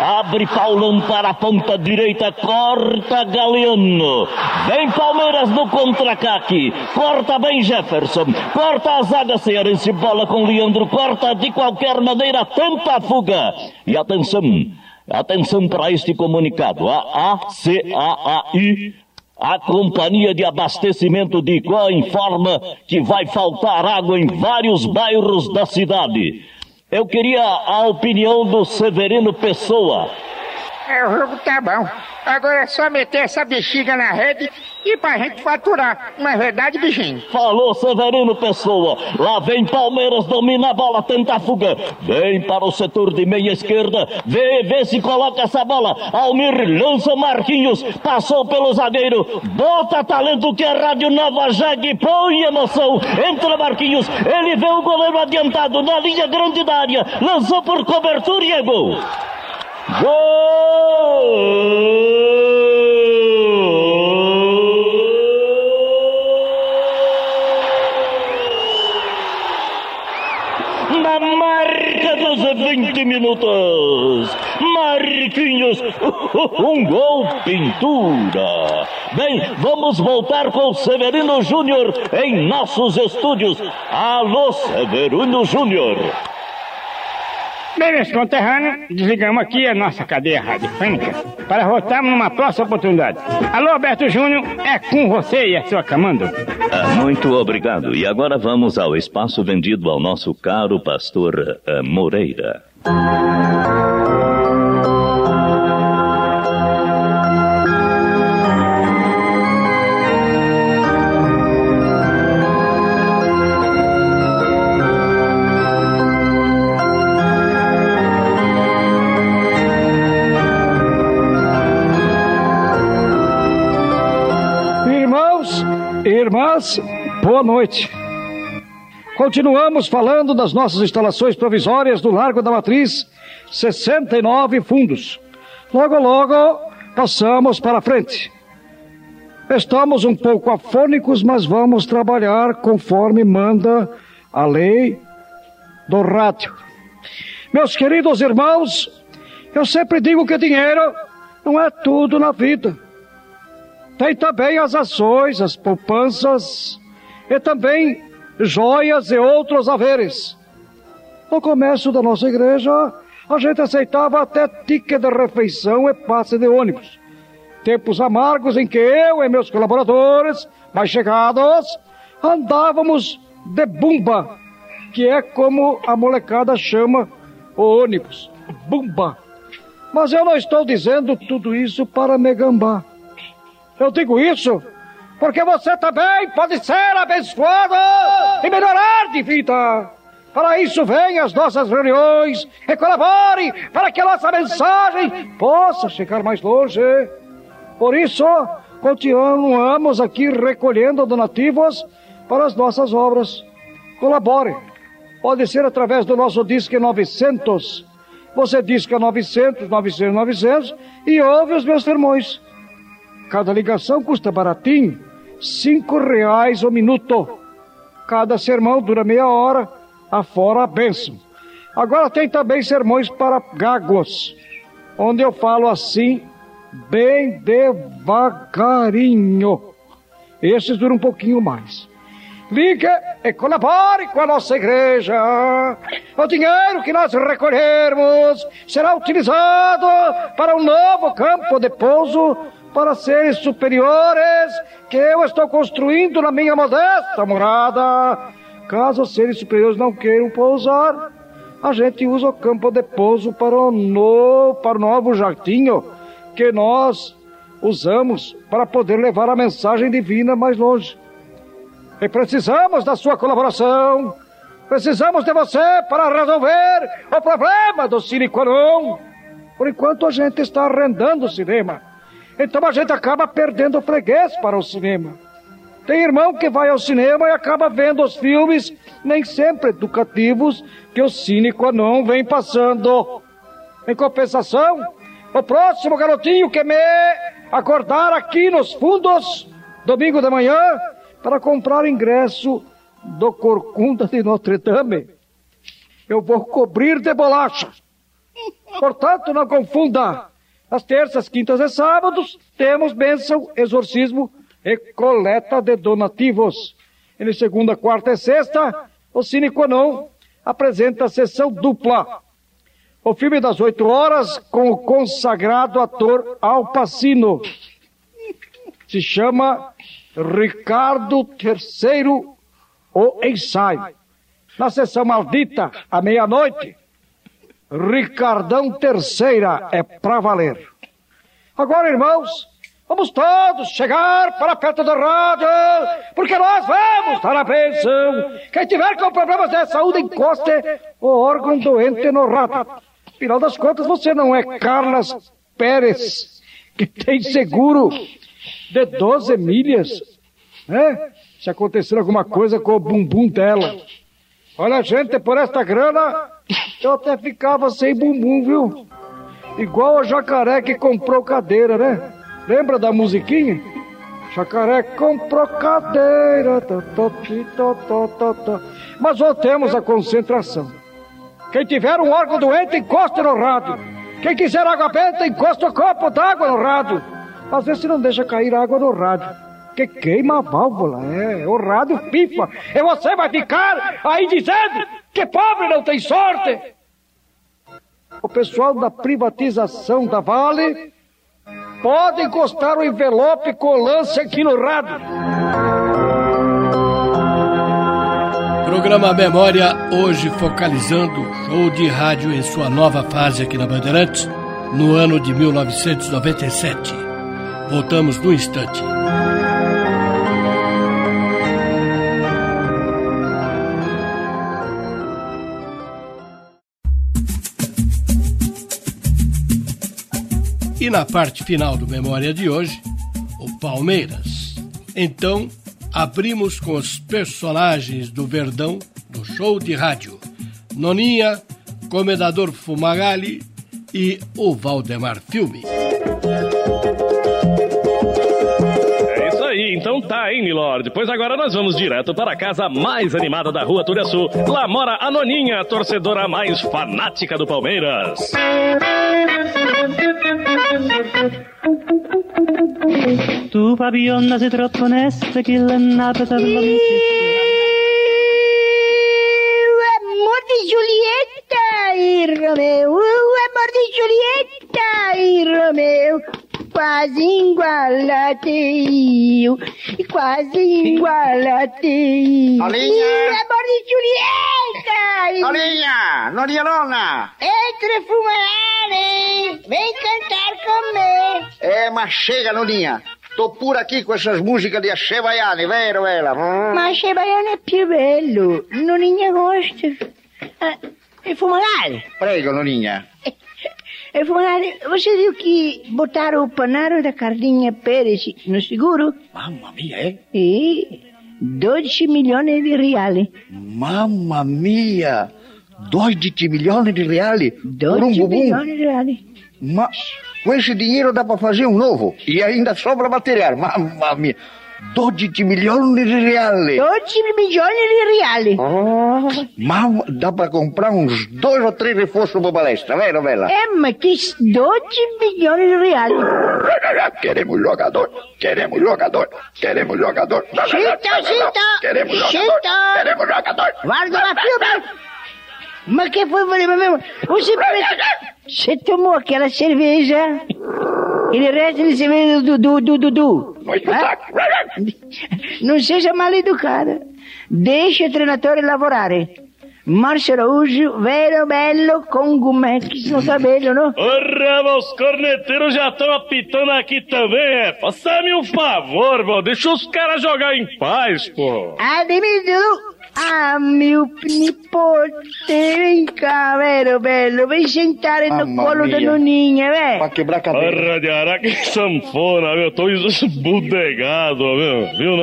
Abre Paulão para a ponta direita, corta Galeano. Vem Palmeiras no contra-ataque. Corta bem Jefferson. Corta a zaga cearense. Bola com Leandro. Corta de qualquer maneira. Tenta a fuga. E atenção. Atenção para este comunicado. A ACAAI, a Companhia de Abastecimento de Icó, informa que vai faltar água em vários bairros da cidade. Eu queria a opinião do Severino Pessoa. É, o jogo tá bom. Agora é só meter essa bexiga na rede e pra gente faturar. Não é verdade, bichinho? Falou Severino Pessoa. Lá vem Palmeiras, domina a bola, tenta a fuga. Vem para o setor de meia esquerda. Vê, vê se coloca essa bola. Almir lança Marquinhos. Passou pelo zagueiro. Bota talento que é Rádio Nova Jag. Põe emoção. Entra Marquinhos. Ele vê o goleiro adiantado na linha grande da área. Lançou por cobertura e é gol. Na marca dos 20 minutos, Marquinhos, *laughs* um gol pintura. Bem, vamos voltar com Severino Júnior em nossos estúdios. Alô, Severino Júnior. Bem, meus conterrâneos, desligamos aqui a nossa cadeia radiofônica para voltarmos numa próxima oportunidade. Alô, Alberto Júnior, é com você e a sua camando. Ah, muito obrigado. E agora vamos ao espaço vendido ao nosso caro pastor ah, Moreira. Boa noite. Continuamos falando das nossas instalações provisórias do Largo da Matriz, 69 fundos. Logo, logo, passamos para frente. Estamos um pouco afônicos, mas vamos trabalhar conforme manda a lei do rádio. Meus queridos irmãos, eu sempre digo que dinheiro não é tudo na vida. Tem também as ações, as poupanças e também joias e outros haveres. No começo da nossa igreja, a gente aceitava até ticket de refeição e passe de ônibus. Tempos amargos em que eu e meus colaboradores mais chegados andávamos de bumba, que é como a molecada chama o ônibus, bumba. Mas eu não estou dizendo tudo isso para me gambar. Eu digo isso porque você também pode ser abençoado e melhorar de vida. Para isso, venha às nossas reuniões e colabore para que a nossa mensagem possa chegar mais longe. Por isso, continuamos aqui recolhendo donativos para as nossas obras. Colabore. Pode ser através do nosso Disque 900. Você disca 900, 900, 900 e ouve os meus sermões. Cada ligação custa baratinho, cinco reais o minuto. Cada sermão dura meia hora, afora a bênção. Agora tem também sermões para gagos, onde eu falo assim, bem devagarinho. Esses duram um pouquinho mais. Ligue e colabore com a nossa igreja. O dinheiro que nós recolhermos será utilizado para um novo campo de pouso para seres superiores que eu estou construindo na minha modesta morada. Caso seres superiores não queiram pousar, a gente usa o campo de pouso para o, no, para o novo jatinho que nós usamos para poder levar a mensagem divina mais longe. E precisamos da sua colaboração. Precisamos de você para resolver o problema do Cine. Por enquanto a gente está arrendando o cinema. Então a gente acaba perdendo o freguês para o cinema. Tem irmão que vai ao cinema e acaba vendo os filmes, nem sempre educativos, que o Qua Non vem passando. Em compensação, o próximo garotinho que me acordar aqui nos fundos, domingo de manhã, para comprar ingresso do Corcunda de Notre Dame, eu vou cobrir de bolacha. Portanto, não confunda. Às terças, quintas e sábados, temos bênção, exorcismo e coleta de donativos. E segunda, quarta e sexta, o Cine apresenta a sessão dupla. O filme das oito horas com o consagrado ator Al Pacino. Se chama Ricardo III, o ensaio. Na sessão maldita, à meia-noite, Ricardão Terceira é pra valer. Agora, irmãos, vamos todos chegar para perto da rádio, porque nós vamos dar a bênção. Quem tiver com problemas de saúde, encoste o órgão doente no rádio. Afinal das contas, você não é Carlas Pérez, que tem seguro de 12 milhas, né? Se acontecer alguma coisa com o bumbum dela. Olha, gente, por esta grana, eu até ficava sem bumbum, viu? Igual o jacaré que comprou cadeira, né? Lembra da musiquinha? Jacaré comprou cadeira. Tó, tó, tó. Mas voltemos à concentração. Quem tiver um órgão doente, encosta no rádio. Quem quiser água benta, encosta o copo d'água no rádio. Às vezes não deixa cair água no rádio. Que queima a válvula, é. O rádio pifa. E você vai ficar aí dizendo que pobre não tem sorte. O pessoal da privatização da Vale pode encostar o envelope com o lance aqui no rádio. Programa Memória, hoje focalizando o show de rádio em sua nova fase aqui na Bandeirantes, no ano de 1997. Voltamos no instante. Na parte final do Memória de hoje, o Palmeiras. Então, abrimos com os personagens do Verdão do show de rádio. Noninha, Comendador Fumagalli e o Valdemar Filme. Então tá, hein, Milord? Pois agora nós vamos direto para a casa mais animada da rua Turiaçu. Lá mora a Noninha, a torcedora mais fanática do Palmeiras. Tu papillon sei troppo onesta che l'annata per la amor de Julieta e Romeu, o amor de Julieta e quase igual a teu, quase igual a teu. E o amor de Julieta e... Noninha, Noninha Nona. Entre fumare, vem cantar comigo. É, mas chega, Noninha. Tô por aqui com essas músicas de Axé Baiane, vero ela? Hum. Ma se baiano è più bello, non ne gosto. Ah, e fumagale? Prego, Noninha. E fumagale, você viu que botaram o panaro da Cardinha Pérez no seguro? Mamma mia, eh? E 12 milioni di reali. Mamma mia! 12 milioni di reali? 12 por um milioni di reali. Mas com esse dinheiro dá para fazer um novo. E ainda sobra material. Mamma mia! 12 milioni di reali. 12 milioni di reali. Oh, mamma, dá para comprar uns dois ou três reforços para palestra, vero, Bela? É, ma che 12 milioni di reali. Queremos jogador, queremos jogador, queremos jogador. Zitto, zitto! Queremos jogador, queremos jogador. Guarda la fiume! Ma che foi voleva Você Você tomou aquela cerveja? E de resto de cerveja do Dudu, do Dudu. *laughs* Não seja mal educada. Deixa o treinador lavorare. Márcio Araújo, Vero Belo, com Gumex no cabelo, não? Ora, os corneteiros já estão apitando aqui também, é? Faça-me um favor, vô. Deixa os caras jogar em paz, pô. Ademir Ah, meu pnipote, vem cá, Vero Belo, vem sentar no colo da mia. noninha, vem. Pra quebrar a cadeira. Porra de araca que *laughs* sanfona, meu. Tô esbudegado, *laughs* meu. Viu,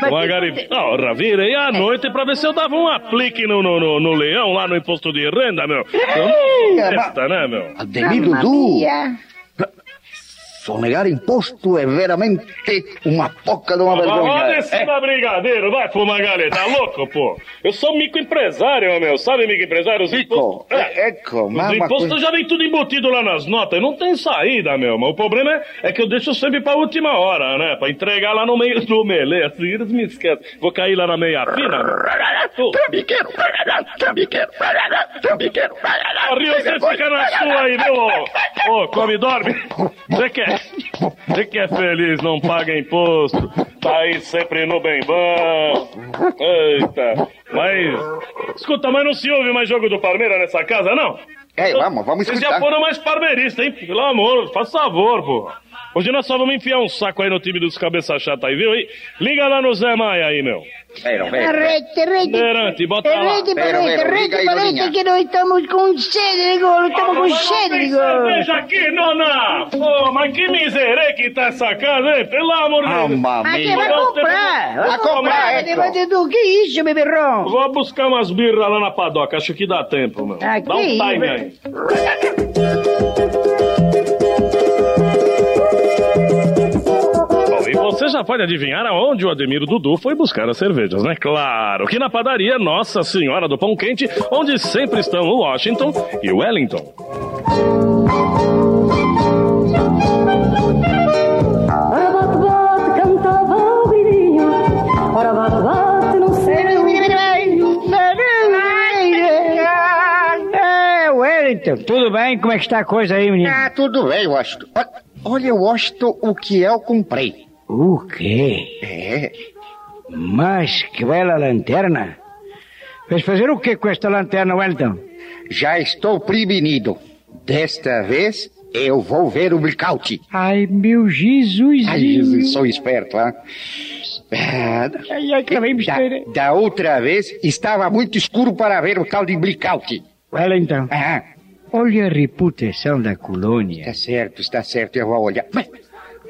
que gari... Ora, virei à noite pra ver se eu dava um aplique no, no, no, no leão lá no imposto de renda, meu. Eu não sou besta, né, meu? Ademir Dudu, sonegar imposto é veramente uma poca de uma Vai vergonha. descer da brigadeiro, vai pro Magalhães, tá louco, pô? Eu sou microempresário, meu, sabe microempresário? Os impostos... É, Eco, os mamma impostos coisa- já vem tudo embutido lá nas notas, não tem saída, meu. Mas o problema é, é que eu deixo sempre pra última hora, né? Pra entregar lá no meio do melê, assim eles me esquecem. Vou cair lá na meia fina, meu. Trambiqueiro, trambiqueiro, trambiqueiro. Rio, você fica na sua aí, viu? Ô, ô, come e dorme. Você quer? Você que é feliz, não paga imposto, tá aí sempre no bem bom. Eita. Mas, escuta, mas não se ouve mais jogo do Palmeiras nessa casa, não? É, vamos, vamos Vocês já escutar. foram mais palmeiristas, hein? Pelo amor, faz favor, pô. Hoje nós só vamos enfiar um saco aí no time dos cabeça chata aí, viu? E liga lá no Zé Maia aí, meu. Pero, Rete, rete. Berante, bota lá. Aí, Noninha. rete, que nós estamos com sede de gol, estamos com sede gol. cerveja aqui, nona! Pô, mas que miséria que tá essa casa, hein? Pelo amor de Deus! Mia. que vai comprar? Vai comprar, Vai Eco. Dudu, que isso, beberrão? Vou buscar umas birras lá na padoca, acho que dá tempo, meu. Dá um time aí. Bom, e você já pode adivinhar aonde o Ademiro Dudu foi buscar as cervejas, né? Claro que na padaria Nossa Senhora do Pão Quente, onde sempre estão o Washington e o Wellington. É, Wellington, tudo bem? Como é que está a coisa aí, menino? Ah, tudo bem, Washington. Olha- Washington, o que eu comprei. O quê? É, Mas que bela lanterna. Vais fazer o que com esta lanterna, Wellington? já estou prevenido. Desta vez, eu vou ver o blackout. Ai, meu Jesus. Ai, Jesus, sou esperto, hein? Ah, Ai, ai, que da, da outra vez, estava muito escuro para ver o tal de blackout. Wellington, Ah, olha a reputação da colônia. está certo, está certo, eu vou olhar. Mas,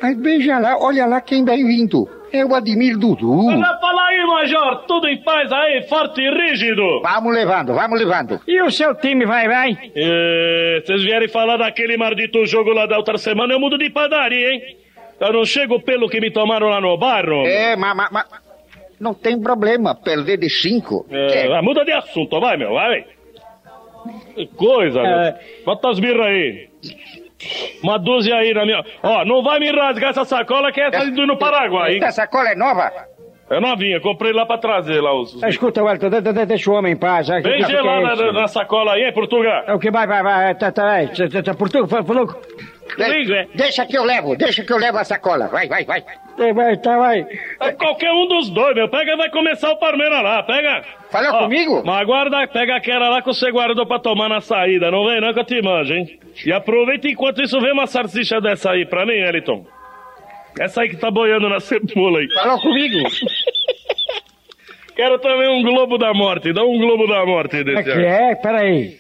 mas veja lá, olha lá quem vem vindo. É o Ademir Dudu. Fala aí, Major, tudo em paz aí, forte e rígido. Vamos levando, vamos levando. E o seu time vai, vai? É, vocês vierem falar daquele maldito jogo lá da outra semana, eu mudo de padaria, hein? Eu não chego pelo que me tomaram lá no barro. É, mas, mas, mas não tem problema perder de cinco. É, ah, muda de assunto, vai, meu, vai. Que coisa, É. meu. Bota as birras aí. Uma dúzia aí na minha. Ó, não vai me rasgar essa sacola que é essa do no Paraguai, hein? Essa sacola é nova? É novinha, comprei lá pra trazer lá os. Ah, Escuta, Wellington, de- de- deixa o homem em paz. que- que é na, na sacola aí, hein, Portugal? É o que vai, vai, vai. Tá, tá, vai. Tá, tá, tá, Portugal, fa- falou. Liga, é. Deixa que eu levo, deixa que eu levo a sacola. Vai, vai, vai. É, Vai, tá, vai. É qualquer um dos dois, meu. Pega e vai começar o Palmeiras lá, pega. Falou Ó, comigo? Mas aguarda, pega aquela lá que você guardou pra tomar na saída. Não vem não que eu te manjo, hein? E aproveita enquanto isso, vê uma salsicha dessa aí pra mim, Eliton. Essa aí que tá boiando na cebola aí. Falou comigo? *laughs* Quero também um Globo da Morte. Dá um Globo da Morte É desse que aí. é? Peraí.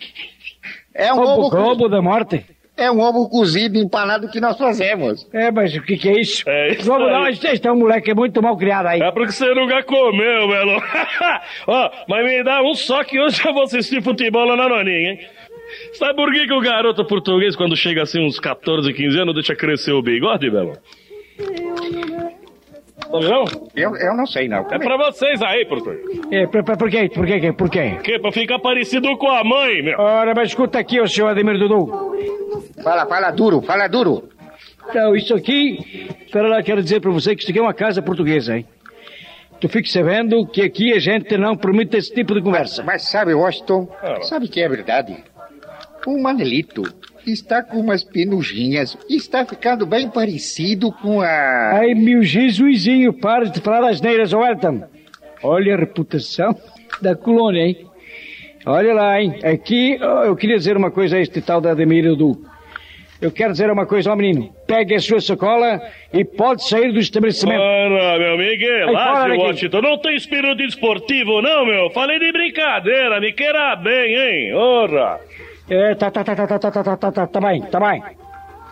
É um Globo, Globo da Morte? É um ovo cozido empanado que nós fazemos. É, mas o que que é isso? É isso Morte, este é um moleque muito mal criado aí. É porque você nunca comeu, Belo. *laughs* Ó, mas me dá um só que hoje eu vou assistir futebol lá na Noninha, hein? Sabe por que, que o garoto português, quando chega assim uns 14, 15 anos, deixa crescer o bigode, Belo? Sabe não? Eu, eu não sei, não. É pra vocês aí, português. É, por, por, por quê? Por quê? Por quê? Que pra ficar parecido com a mãe, meu. Ora, mas escuta aqui, o senhor Ademir Dudu. Fala, fala duro, fala duro. Então, isso aqui, espera lá, quero dizer pra você que isso aqui é uma casa portuguesa, hein? Tu fique sabendo que aqui a gente não permite esse tipo de conversa. Mas sabe, Washington, sabe que é verdade? O Manelito está com umas penugинhas, está ficando bem parecido com a... Ai, meu Jesuizinho, para de falar as neiras, ô Elton. Olha a reputação da colônia, hein? Olha lá, hein? Aqui eu queria dizer uma coisa a este tal da Ademir Edu. Eu quero dizer uma coisa ao menino. Pegue a sua sacola e pode sair do estabelecimento. Para, meu Miguel, Aí, lá, daqui. Washington, não tem espírito esportivo, não, meu. Falei de brincadeira, me queira bem, hein? Ora. É, tá, tá, tá, tá, tá, tá, tá, tá, tá, tá bem, tá bem.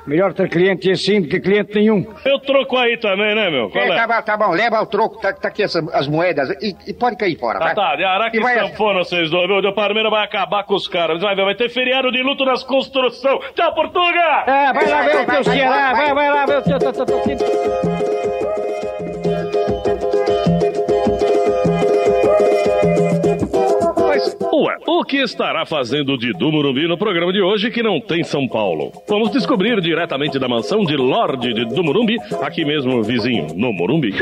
Melhor ter cliente assim do que cliente nenhum. Eu troco aí também, né, meu? Qual É, é? tá, bom, tá bom, leva o troco, tá, tá aqui essa- as moedas e, e pode cair fora, Tá, vai. tá, de Araque E vai- sanfona vocês dois, viu? O Parmeira vai acabar com os caras. Vai ver, vai ter feriado de luto nas construções. Tchau, Portuga! É, vai lá ver o teu Ceará, vai, vai lá ver o teu... teu- teu- teu- Mas, ué, o que estará fazendo o Didu Morumbi no programa de hoje que não tem São Paulo? Vamos descobrir diretamente da mansão de Lorde de do Morumbi, aqui mesmo vizinho, no Morumbi.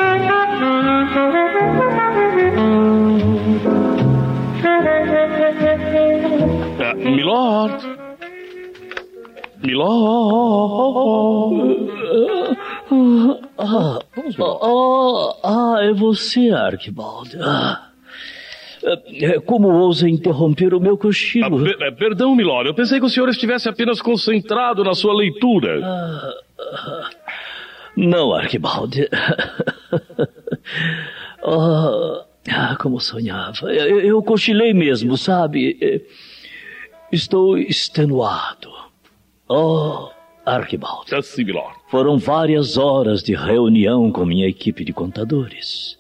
Ah, Milord. Milord. Ah, ah, é você, Arquibaldo. Ah. É, Como ousa interromper o meu cochilo? Per- eh, perdão, Milord, eu pensei que o senhor estivesse apenas concentrado na sua leitura. Não, Arquibaldi. Ah, *laughs* ah, como sonhava. Eu, eu cochilei mesmo, sabe? Eh, Estou extenuado. Oh, Arquibaldi. Assim, Milord. Foram várias horas de reunião com minha equipe de contadores.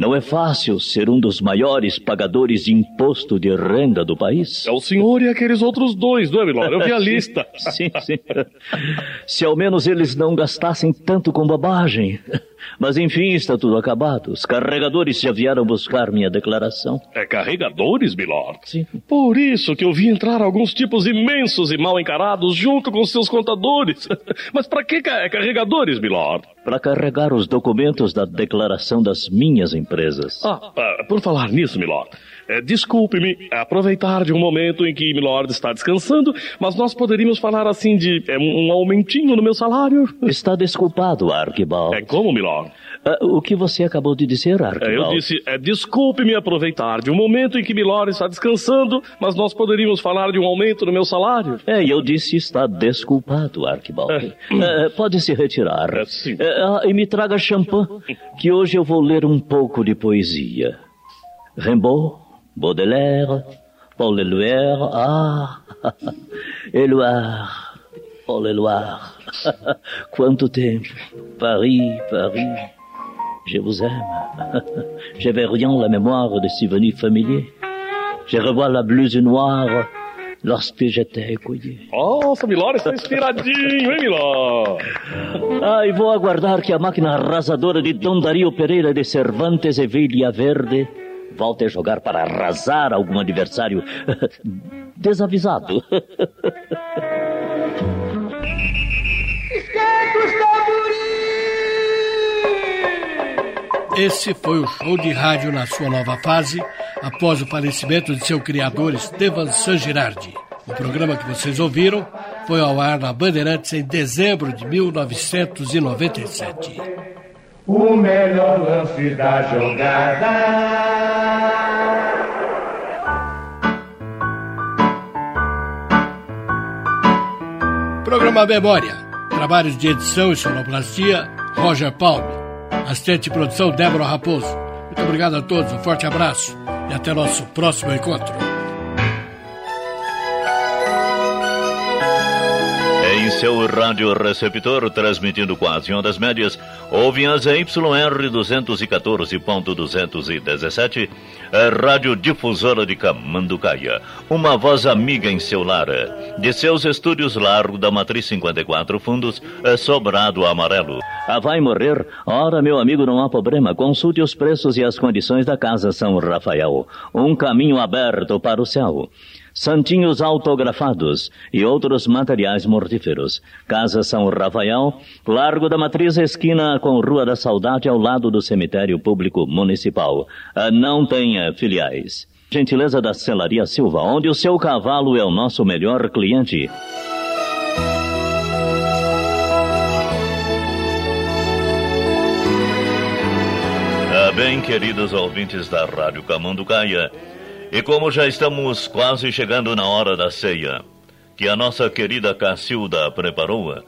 Não é fácil ser um dos maiores pagadores de imposto de renda do país. É o senhor e aqueles outros dois, não é, Milord? Eu vi a *laughs* lista. sim, sim. Se ao menos eles não gastassem tanto com bobagem. Mas enfim, está tudo acabado. Os carregadores já vieram buscar minha declaração. É carregadores, Milord? Sim. Por isso que eu vi entrar alguns tipos imensos e mal encarados junto com seus contadores. *laughs* Mas pra que ca- carregadores, Milord? Para carregar os documentos da declaração das minhas empresas. Ah, ah, por falar nisso, Milord, eh, desculpe-me aproveitar de um momento em que Milord está descansando, mas nós poderíamos falar assim de eh, um aumentinho no meu salário? Está desculpado, Arquibaldo. É como, Milord? Ah, o que você acabou de dizer, Eh, Arquibaldo? eu disse, eh, desculpe-me aproveitar de um momento em que Milord está descansando, mas nós poderíamos falar de um aumento no meu salário? É, eu disse está desculpado, Arquibaldo. É, pode se retirar. sim. É, ah, e me traga champanhe, que hoje eu vou ler um pouco de poesia. Rimbaud, Baudelaire, Paul *laughs* Éluard, ah, Éluard, Paul *laughs* Éluard. Quanto tempo. Paris, Paris. Je vous aime. *laughs* J'avais rien la mémoire de souvenirs familiers. Je revois la blouse noire lorsque j'étais écouillé. Nossa, Milord está inspiradinho, hein, Milord? Ah, e vou aguardar que a máquina arrasadora de Dom Dario Pereira de Cervantes e Vilha Verde volte a jogar para arrasar algum adversário *laughs* desavisado. Esse foi o show de rádio na sua nova fase, após o falecimento de seu criador Estevan San Girardi. O programa que vocês ouviram foi ao ar na Bandeirantes em dezembro de 1997. O melhor lance da jogada. Programa Memória. Trabalhos de edição e sonoplastia, Roger Palme. Assistente de produção, Débora Raposo. Muito obrigado a todos, um forte abraço e até nosso próximo encontro. Em seu rádio receptor, transmitindo com as ondas médias, ouve as YR 214.217, a Rádio Difusora de Camanducaia, uma voz amiga em seu lar. De seus estúdios largo da Matriz 54 Fundos, Sobrado Amarelo. Ah, vai morrer? Ora, meu amigo, não há problema. Consulte os preços e as condições da Casa São Rafael. Um caminho aberto para o céu. Santinhos autografados e outros materiais mortíferos. Casa São Rafael, Largo da Matriz, esquina com Rua da Saudade, ao lado do Cemitério Público Municipal. Ah, Não tenha filiais. Gentileza da Celaria Silva, onde o seu cavalo é o nosso melhor cliente. Ah, bem, queridos ouvintes da Rádio Camanducaia, E como já estamos quase chegando na hora da ceia, que a nossa querida Cacilda preparou, eh,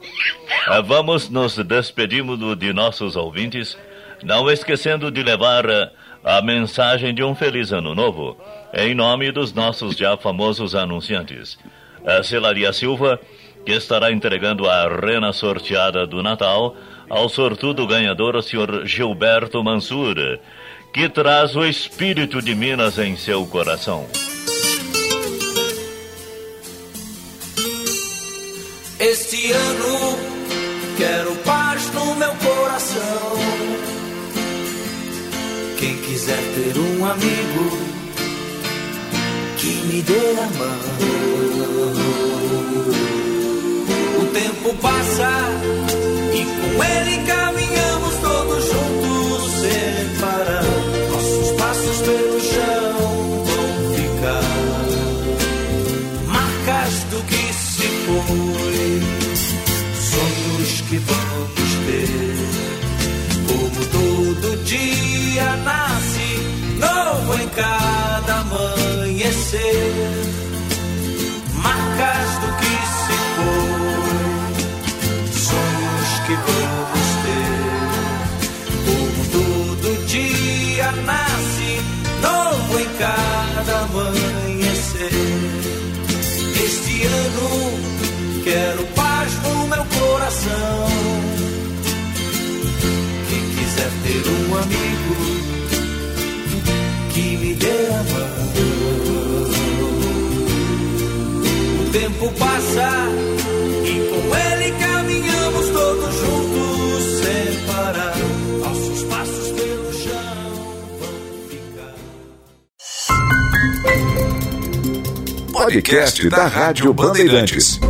vamos nos despedindo de nossos ouvintes, não esquecendo de levar eh, a mensagem de um feliz ano novo, em nome dos nossos já famosos anunciantes. A Celaria Silva, que estará entregando a rena sorteada do Natal ao sortudo ganhador, o senhor Gilberto Mansur, que traz o espírito de Minas em seu coração. Este ano quero paz no meu coração. Quem quiser ter um amigo que me dê a mão. O tempo passa cada amanhecer, marcas do que se foi, sonhos que vamos ter. Como todo dia nasce novo em cada amanhecer. Este ano quero paz no meu coração. Quem quiser ter um amigo tempo passa e com ele caminhamos todos juntos sem parar. Nossos passos pelo chão vão ficar. Podcast da Rádio Bandeirantes.